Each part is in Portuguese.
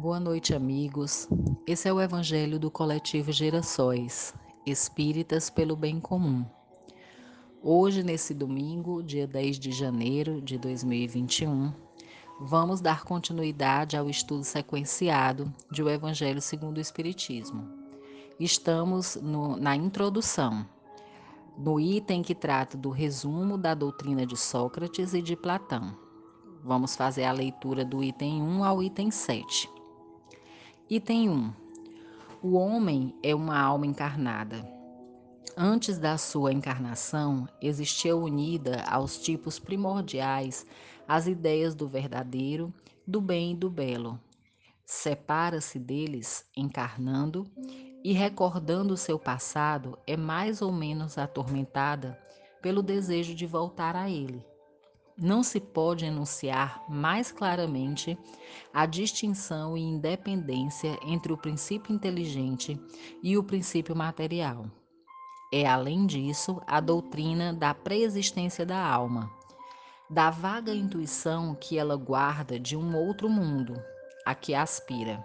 Boa noite, amigos. Esse é o Evangelho do Coletivo Gerações, Espíritas pelo Bem Comum. Hoje, nesse domingo, dia 10 de janeiro de 2021, vamos dar continuidade ao estudo sequenciado de O Evangelho segundo o Espiritismo. Estamos no, na introdução, no item que trata do resumo da doutrina de Sócrates e de Platão. Vamos fazer a leitura do item 1 ao item 7. Item 1. O homem é uma alma encarnada. Antes da sua encarnação, existia unida aos tipos primordiais as ideias do verdadeiro, do bem e do belo. Separa-se deles, encarnando, e recordando seu passado, é mais ou menos atormentada pelo desejo de voltar a ele não se pode enunciar mais claramente a distinção e independência entre o princípio inteligente e o princípio material. É, além disso, a doutrina da preexistência da alma, da vaga intuição que ela guarda de um outro mundo a que aspira,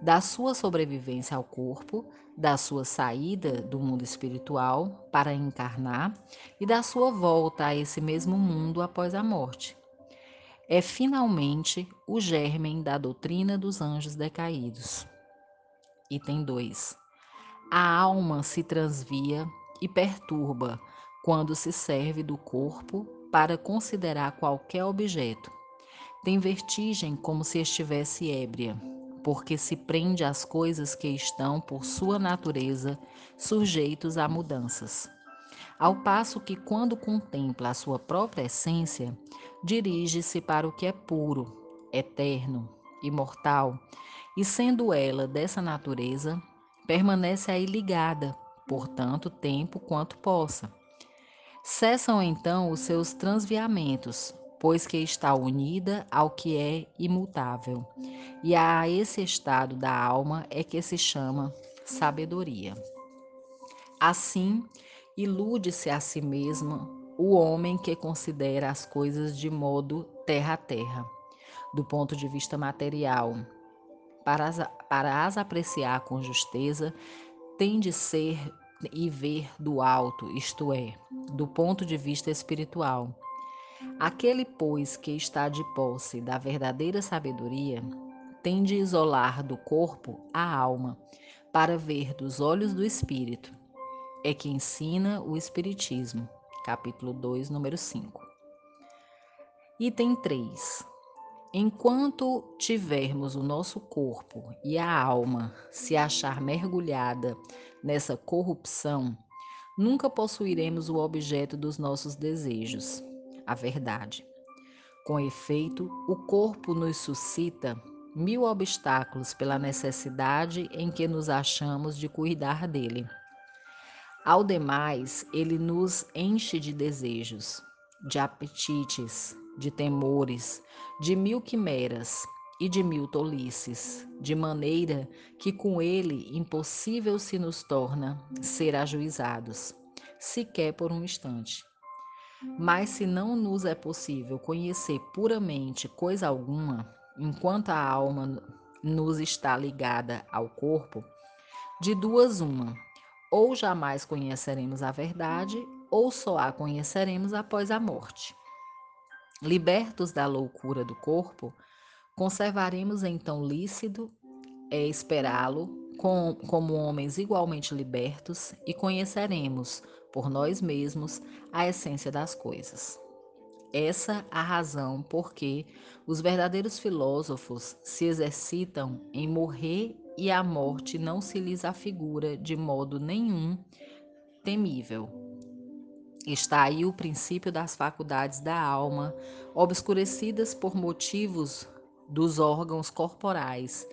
da sua sobrevivência ao corpo, da sua saída do mundo espiritual para encarnar e da sua volta a esse mesmo mundo após a morte. É finalmente o germen da doutrina dos anjos decaídos. Item 2. A alma se transvia e perturba quando se serve do corpo para considerar qualquer objeto. Tem vertigem como se estivesse ébria porque se prende às coisas que estão, por sua natureza, sujeitos a mudanças. Ao passo que, quando contempla a sua própria essência, dirige-se para o que é puro, eterno, imortal, e sendo ela dessa natureza, permanece aí ligada, por tanto tempo quanto possa. Cessam então os seus transviamentos, pois que está unida ao que é imutável. E a esse estado da alma é que se chama sabedoria. Assim, ilude-se a si mesmo o homem que considera as coisas de modo terra a terra, do ponto de vista material. Para as, para as apreciar com justeza, tem de ser e ver do alto, isto é, do ponto de vista espiritual Aquele, pois, que está de posse da verdadeira sabedoria, tem de isolar do corpo a alma, para ver dos olhos do espírito. É que ensina o Espiritismo, capítulo 2, número 5. Item 3. Enquanto tivermos o nosso corpo e a alma se achar mergulhada nessa corrupção, nunca possuiremos o objeto dos nossos desejos a verdade. Com efeito, o corpo nos suscita mil obstáculos pela necessidade em que nos achamos de cuidar dele. Ao demais, ele nos enche de desejos, de apetites, de temores, de mil quimeras e de mil tolices, de maneira que com ele impossível se nos torna ser ajuizados, sequer por um instante. Mas se não nos é possível conhecer puramente coisa alguma, enquanto a alma nos está ligada ao corpo, de duas uma, ou jamais conheceremos a verdade, ou só a conheceremos após a morte. Libertos da loucura do corpo, conservaremos então lícito é esperá-lo com, como homens igualmente libertos e conheceremos por nós mesmos a essência das coisas. Essa a razão por que os verdadeiros filósofos se exercitam em morrer e a morte não se lhes afigura de modo nenhum temível. Está aí o princípio das faculdades da alma, obscurecidas por motivos dos órgãos corporais,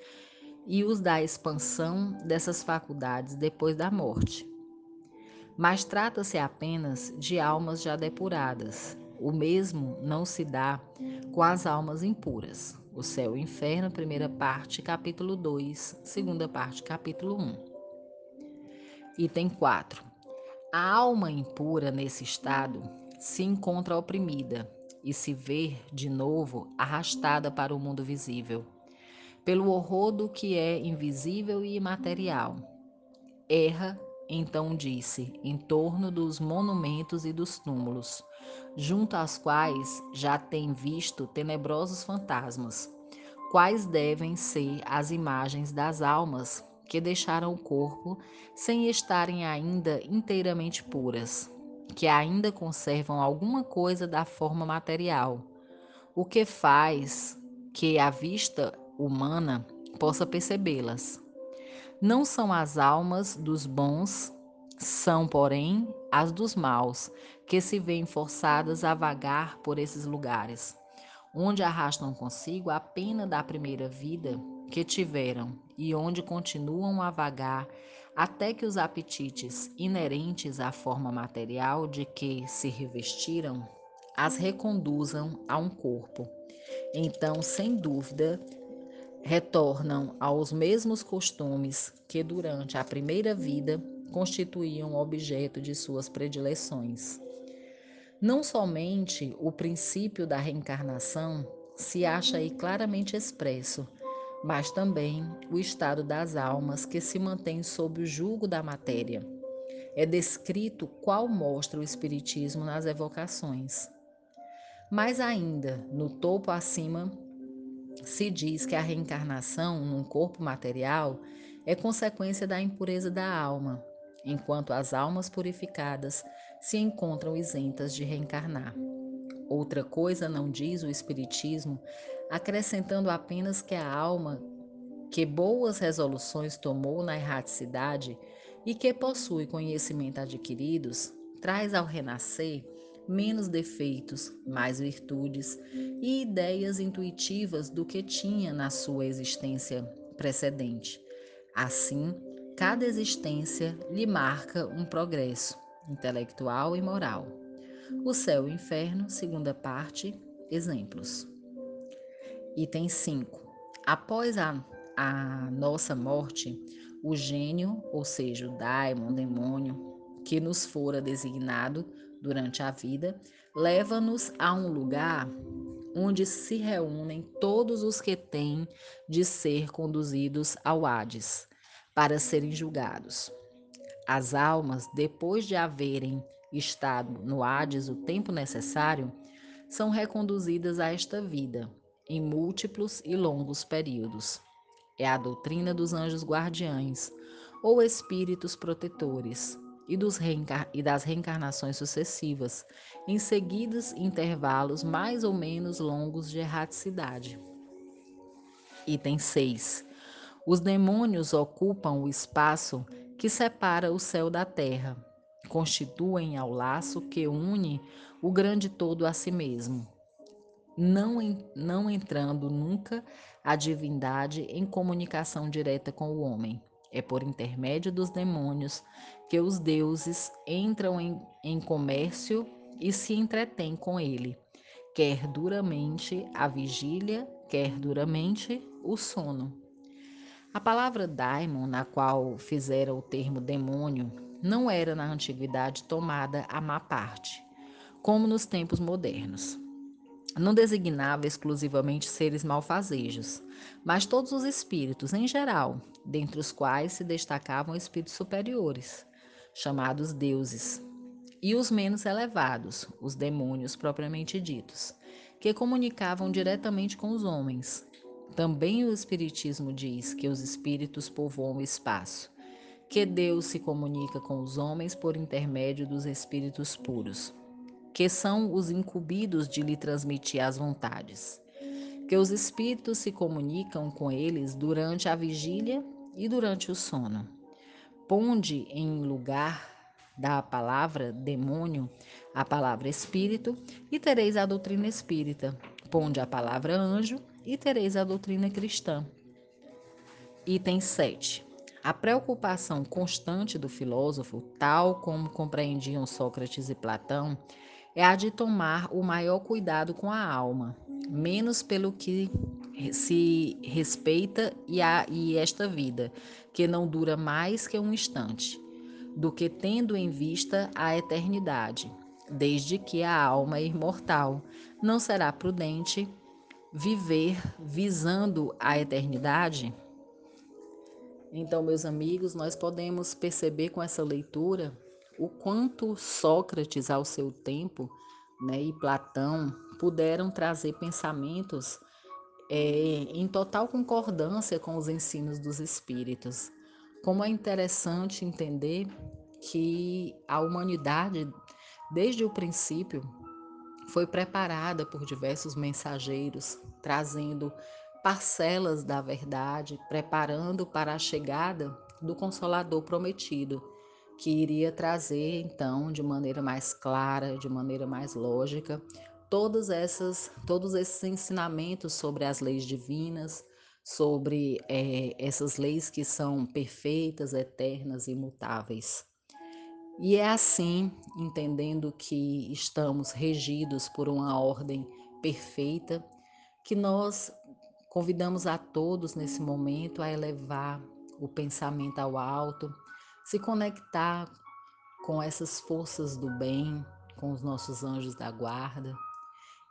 e os da expansão dessas faculdades depois da morte mas trata-se apenas de almas já depuradas. O mesmo não se dá com as almas impuras. O céu e o inferno, primeira parte, capítulo 2, segunda parte, capítulo 1. Item 4. A alma impura nesse estado se encontra oprimida e se vê de novo arrastada para o mundo visível. pelo horror do que é invisível e imaterial. Erra, então disse, em torno dos monumentos e dos túmulos, junto aos quais já tem visto tenebrosos fantasmas, quais devem ser as imagens das almas que deixaram o corpo sem estarem ainda inteiramente puras, que ainda conservam alguma coisa da forma material, o que faz que a vista humana possa percebê-las. Não são as almas dos bons, são, porém, as dos maus, que se veem forçadas a vagar por esses lugares, onde arrastam consigo a pena da primeira vida que tiveram e onde continuam a vagar até que os apetites inerentes à forma material de que se revestiram as reconduzam a um corpo. Então, sem dúvida, retornam aos mesmos costumes que durante a primeira vida constituíam objeto de suas predileções. Não somente o princípio da reencarnação se acha aí claramente expresso, mas também o estado das almas que se mantém sob o jugo da matéria. É descrito qual mostra o Espiritismo nas evocações. Mais ainda, no topo acima se diz que a reencarnação num corpo material é consequência da impureza da alma, enquanto as almas purificadas se encontram isentas de reencarnar. Outra coisa não diz o Espiritismo, acrescentando apenas que a alma que boas resoluções tomou na erraticidade e que possui conhecimento adquiridos, traz ao renascer menos defeitos, mais virtudes e ideias intuitivas do que tinha na sua existência precedente. Assim, cada existência lhe marca um progresso intelectual e moral. O céu e o inferno, segunda parte, exemplos. Item 5. Após a, a nossa morte, o gênio, ou seja, o daimon, demônio, que nos fora designado, durante a vida, leva-nos a um lugar onde se reúnem todos os que têm de ser conduzidos ao Hades para serem julgados. As almas, depois de haverem estado no Hades o tempo necessário, são reconduzidas a esta vida em múltiplos e longos períodos. É a doutrina dos anjos guardiães ou espíritos protetores e, e das reencarnações sucessivas, em seguidos intervalos mais ou menos longos de erraticidade. Item 6. Os demônios ocupam o espaço que separa o céu da terra, constituem ao laço que une o grande todo a si mesmo, não, não entrando nunca a divindade em comunicação direta com o homem. É por intermédio dos demônios que os deuses entram em, em comércio e se entretêm com ele, quer duramente a vigília, quer duramente o sono. A palavra daimon, na qual fizera o termo demônio, não era na antiguidade tomada a má parte, como nos tempos modernos. Não designava exclusivamente seres malfazejos, mas todos os espíritos em geral, dentre os quais se destacavam espíritos superiores, chamados deuses, e os menos elevados, os demônios propriamente ditos, que comunicavam diretamente com os homens. Também o Espiritismo diz que os espíritos povoam o espaço, que Deus se comunica com os homens por intermédio dos espíritos puros, que são os incumbidos de lhe transmitir as vontades, que os espíritos se comunicam com eles durante a vigília e durante o sono ponde em lugar da palavra demônio a palavra espírito e tereis a doutrina espírita. Ponde a palavra anjo e tereis a doutrina cristã. Item 7. A preocupação constante do filósofo, tal como compreendiam Sócrates e Platão, é a de tomar o maior cuidado com a alma, menos pelo que se respeita e, a, e esta vida, que não dura mais que um instante, do que tendo em vista a eternidade, desde que a alma é imortal, não será prudente viver visando a eternidade? Então, meus amigos, nós podemos perceber com essa leitura o quanto Sócrates, ao seu tempo, né, e Platão puderam trazer pensamentos é, em total concordância com os ensinos dos espíritos. Como é interessante entender que a humanidade, desde o princípio, foi preparada por diversos mensageiros, trazendo parcelas da verdade, preparando para a chegada do Consolador prometido, que iria trazer então de maneira mais clara, de maneira mais lógica, todas essas, todos esses ensinamentos sobre as leis divinas, sobre é, essas leis que são perfeitas, eternas, imutáveis. E é assim, entendendo que estamos regidos por uma ordem perfeita, que nós convidamos a todos nesse momento a elevar o pensamento ao alto, se conectar com essas forças do bem, com os nossos anjos da guarda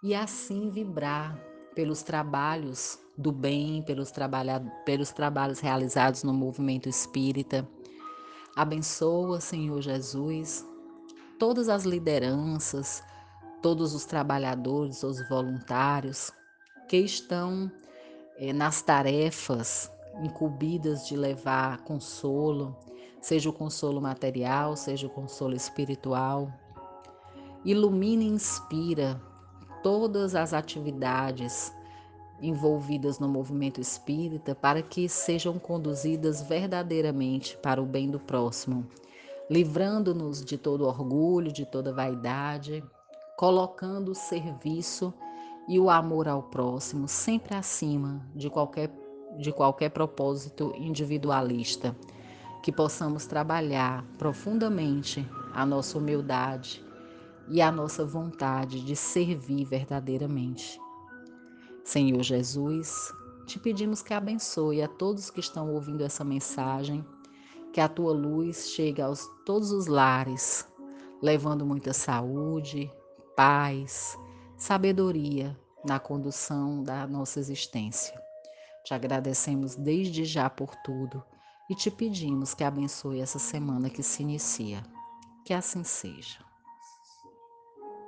e assim vibrar pelos trabalhos do bem, pelos, pelos trabalhos realizados no movimento espírita. Abençoa, Senhor Jesus, todas as lideranças, todos os trabalhadores, os voluntários que estão eh, nas tarefas incumbidas de levar consolo, seja o consolo material, seja o consolo espiritual. Ilumina e inspira todas as atividades envolvidas no movimento espírita para que sejam conduzidas verdadeiramente para o bem do próximo, livrando-nos de todo orgulho, de toda vaidade, colocando o serviço e o amor ao próximo sempre acima de qualquer, de qualquer propósito individualista. Que possamos trabalhar profundamente a nossa humildade, e a nossa vontade de servir verdadeiramente. Senhor Jesus, te pedimos que abençoe a todos que estão ouvindo essa mensagem, que a tua luz chegue a todos os lares, levando muita saúde, paz, sabedoria na condução da nossa existência. Te agradecemos desde já por tudo e te pedimos que abençoe essa semana que se inicia. Que assim seja.